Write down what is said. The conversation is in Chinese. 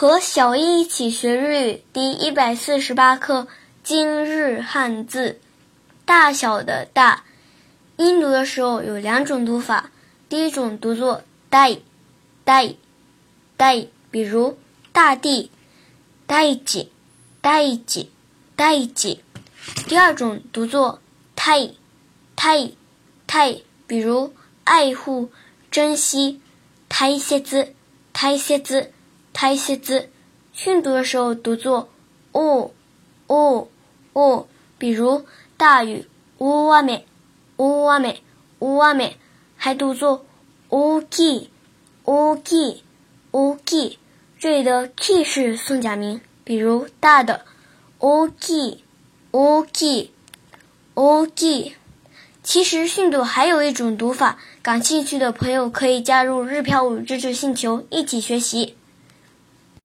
和小易一起学日语第一百四十八课今日汉字，大小的大，音读的时候有两种读法，第一种读作 dai dai dai，比如大地 dai ji dai ji dai ji，第二种读作 tai tai tai，比如爱护、珍惜 tai se zi tie zi。大切拍些字，训读的时候读作哦哦哦，比如大雨乌瓦美乌瓦美乌瓦美，还读作乌基乌基乌基。这里的 k 是宋假名，比如大的乌基乌基乌基。其实训读还有一种读法，感兴趣的朋友可以加入日漂五知识星球一起学习。